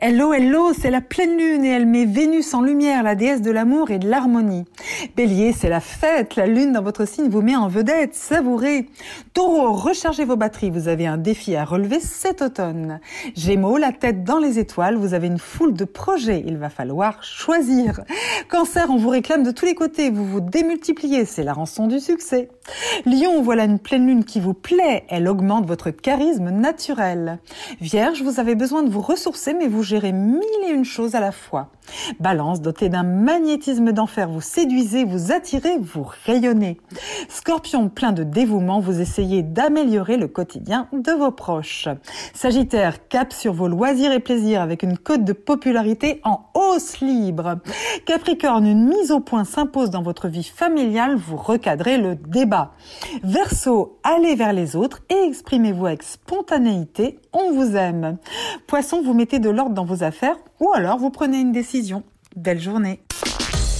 Hello, hello, c'est la pleine lune et elle met Vénus en lumière, la déesse de l'amour et de l'harmonie. Bélier, c'est la fête, la lune dans votre signe vous met en vedette, savourez. Taureau, rechargez vos batteries, vous avez un défi à relever cet automne. Gémeaux, la tête dans les étoiles, vous avez une foule de projets, il va falloir choisir. Cancer, on vous réclame de tous les côtés, vous vous démultipliez, c'est la rançon du succès. Lion, voilà une pleine lune qui vous plaît, elle augmente votre charisme naturel. Vierge, vous avez besoin de vous ressourcer, mais vous gérer mille et une choses à la fois. Balance, doté d'un magnétisme d'enfer, vous vous attirez, vous rayonnez. Scorpion, plein de dévouement, vous essayez d'améliorer le quotidien de vos proches. Sagittaire, cap sur vos loisirs et plaisirs avec une cote de popularité en hausse libre. Capricorne, une mise au point s'impose dans votre vie familiale, vous recadrez le débat. Verseau, allez vers les autres et exprimez-vous avec spontanéité, on vous aime. Poisson, vous mettez de l'ordre dans vos affaires ou alors vous prenez une décision. Belle journée.